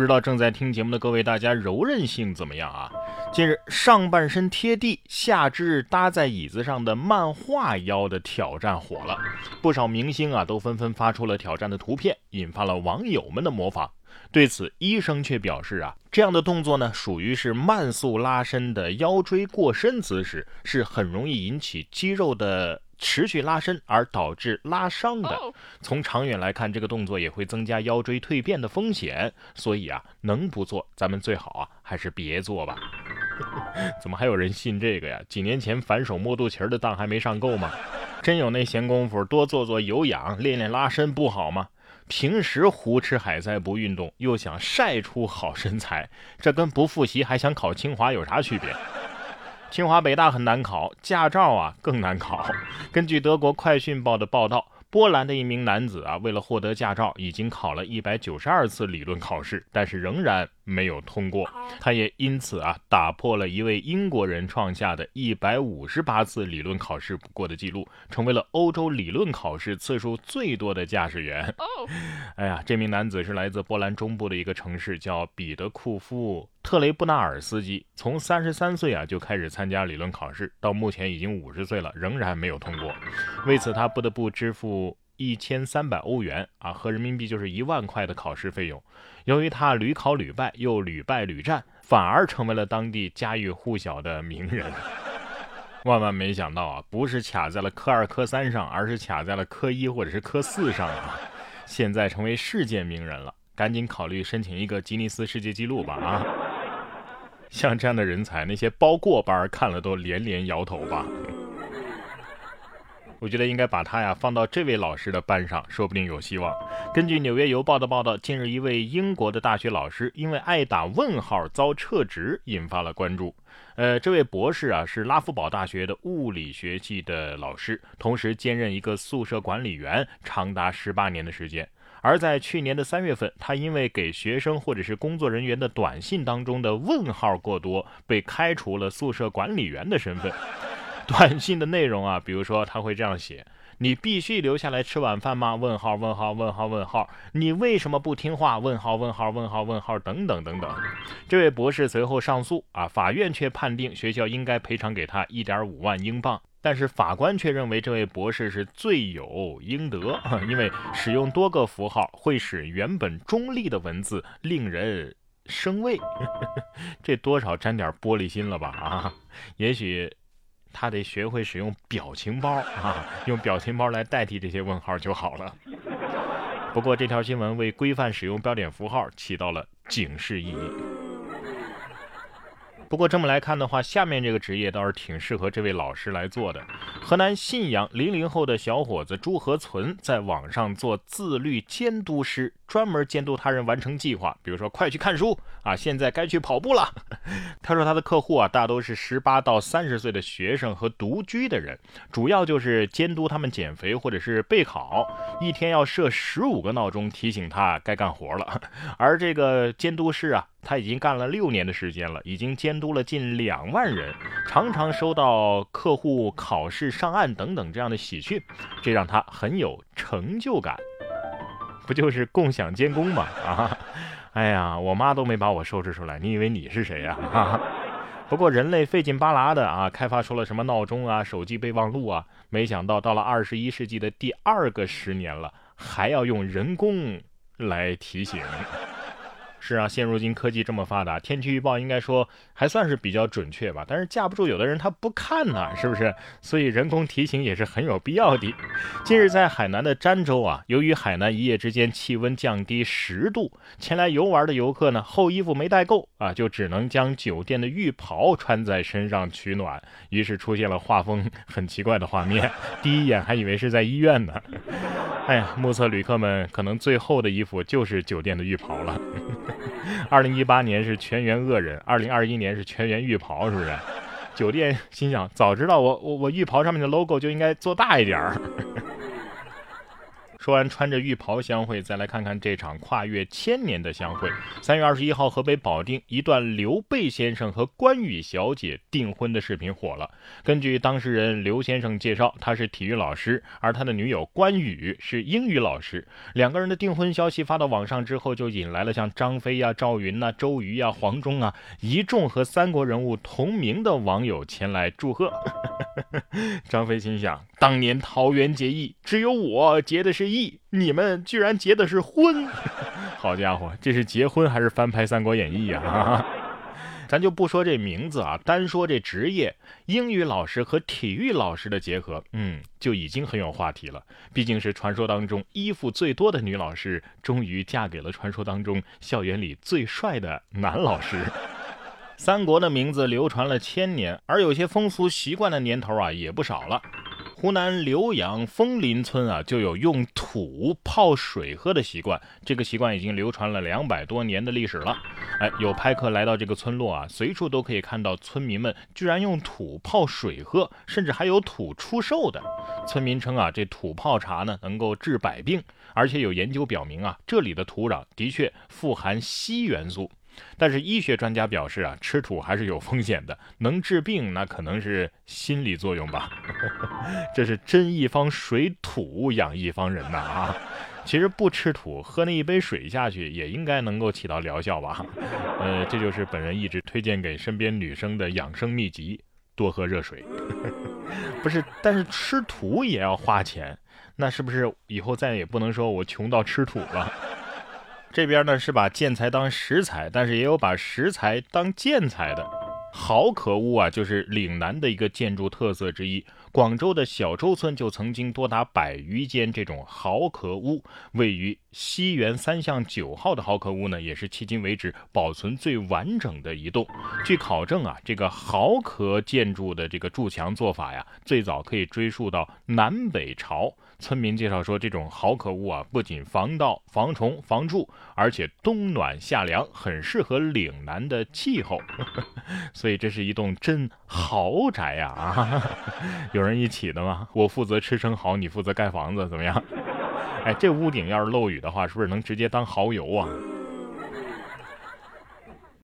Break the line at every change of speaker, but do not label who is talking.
不知道正在听节目的各位大家柔韧性怎么样啊？近日，上半身贴地，下肢搭在椅子上的漫画腰的挑战火了，不少明星啊都纷纷发出了挑战的图片，引发了网友们的模仿。对此，医生却表示啊，这样的动作呢，属于是慢速拉伸的腰椎过伸姿势，是很容易引起肌肉的。持续拉伸而导致拉伤的，从长远来看，这个动作也会增加腰椎蜕变的风险。所以啊，能不做，咱们最好啊还是别做吧。怎么还有人信这个呀？几年前反手摸肚脐的当还没上够吗？真有那闲工夫多做做有氧，练练拉伸不好吗？平时胡吃海塞不运动，又想晒出好身材，这跟不复习还想考清华有啥区别？清华北大很难考，驾照啊更难考。根据德国快讯报的报道。波兰的一名男子啊，为了获得驾照，已经考了一百九十二次理论考试，但是仍然没有通过。他也因此啊，打破了一位英国人创下的一百五十八次理论考试不过的记录，成为了欧洲理论考试次数最多的驾驶员。哎呀，这名男子是来自波兰中部的一个城市，叫彼得库夫特雷布纳尔斯基。从三十三岁啊就开始参加理论考试，到目前已经五十岁了，仍然没有通过。为此，他不得不支付。一千三百欧元啊，合人民币就是一万块的考试费用。由于他屡考屡败，又屡败屡战，反而成为了当地家喻户晓的名人。万万没想到啊，不是卡在了科二、科三上，而是卡在了科一或者是科四上啊！现在成为世界名人了，赶紧考虑申请一个吉尼斯世界纪录吧啊！像这样的人才，那些包过班看了都连连摇头吧。我觉得应该把他呀放到这位老师的班上，说不定有希望。根据《纽约邮报》的报道，近日一位英国的大学老师因为爱打问号遭撤职，引发了关注。呃，这位博士啊是拉夫堡大学的物理学系的老师，同时兼任一个宿舍管理员，长达十八年的时间。而在去年的三月份，他因为给学生或者是工作人员的短信当中的问号过多，被开除了宿舍管理员的身份。短信的内容啊，比如说他会这样写：“你必须留下来吃晚饭吗？”问号问号问号问号，你为什么不听话？问号问号问号问号等等等等。这位博士随后上诉啊，法院却判定学校应该赔偿给他一点五万英镑，但是法官却认为这位博士是罪有应得，因为使用多个符号会使原本中立的文字令人生畏，这多少沾点玻璃心了吧？啊，也许。他得学会使用表情包啊，用表情包来代替这些问号就好了。不过这条新闻为规范使用标点符号起到了警示意义。不过这么来看的话，下面这个职业倒是挺适合这位老师来做的。河南信阳零零后的小伙子朱和存在网上做自律监督师，专门监督他人完成计划。比如说，快去看书啊，现在该去跑步了。他说他的客户啊，大都是十八到三十岁的学生和独居的人，主要就是监督他们减肥或者是备考，一天要设十五个闹钟提醒他该干活了。而这个监督师啊。他已经干了六年的时间了，已经监督了近两万人，常常收到客户考试上岸等等这样的喜讯，这让他很有成就感。不就是共享监工吗？啊，哎呀，我妈都没把我收拾出来，你以为你是谁呀？啊，不过人类费劲巴拉的啊，开发出了什么闹钟啊、手机备忘录啊，没想到到了二十一世纪的第二个十年了，还要用人工来提醒。是啊，现如今科技这么发达，天气预报应该说还算是比较准确吧。但是架不住有的人他不看呢，是不是？所以人工提醒也是很有必要的。近日在海南的儋州啊，由于海南一夜之间气温降低十度，前来游玩的游客呢厚衣服没带够啊，就只能将酒店的浴袍穿在身上取暖，于是出现了画风很奇怪的画面。第一眼还以为是在医院呢。哎呀，目测旅客们可能最后的衣服就是酒店的浴袍了。二零一八年是全员恶人，二零二一年是全员浴袍，是不是？酒店心想，早知道我我我浴袍上面的 logo 就应该做大一点儿。说完穿着浴袍相会，再来看看这场跨越千年的相会。三月二十一号，河北保定一段刘备先生和关羽小姐订婚的视频火了。根据当事人刘先生介绍，他是体育老师，而他的女友关羽是英语老师。两个人的订婚消息发到网上之后，就引来了像张飞呀、赵云呐、周瑜呀、黄忠啊一众和三国人物同名的网友前来祝贺。张飞心想：当年桃园结义，只有我结的是义，你们居然结的是婚！好家伙，这是结婚还是翻拍《三国演义》呀？咱就不说这名字啊，单说这职业，英语老师和体育老师的结合，嗯，就已经很有话题了。毕竟是传说当中衣服最多的女老师，终于嫁给了传说当中校园里最帅的男老师。三国的名字流传了千年，而有些风俗习惯的年头啊也不少了。湖南浏阳枫林村啊就有用土泡水喝的习惯，这个习惯已经流传了两百多年的历史了。哎，有拍客来到这个村落啊，随处都可以看到村民们居然用土泡水喝，甚至还有土出售的。村民称啊，这土泡茶呢能够治百病，而且有研究表明啊，这里的土壤的确富含硒元素。但是医学专家表示啊，吃土还是有风险的，能治病那可能是心理作用吧。这是真一方水土养一方人呐啊！其实不吃土，喝那一杯水下去也应该能够起到疗效吧。呃，这就是本人一直推荐给身边女生的养生秘籍：多喝热水。不是，但是吃土也要花钱，那是不是以后再也不能说我穷到吃土了？这边呢是把建材当石材，但是也有把石材当建材的。壕壳屋啊，就是岭南的一个建筑特色之一。广州的小洲村就曾经多达百余间这种壕壳屋。位于西园三巷九号的壕壳屋呢，也是迄今为止保存最完整的一栋。据考证啊，这个壕壳建筑的这个筑墙做法呀，最早可以追溯到南北朝。村民介绍说，这种好可屋啊，不仅防盗、防虫、防蛀，而且冬暖夏凉，很适合岭南的气候。所以这是一栋真豪宅呀！啊，有人一起的吗？我负责吃生蚝，你负责盖房子，怎么样？哎，这屋顶要是漏雨的话，是不是能直接当蚝油啊？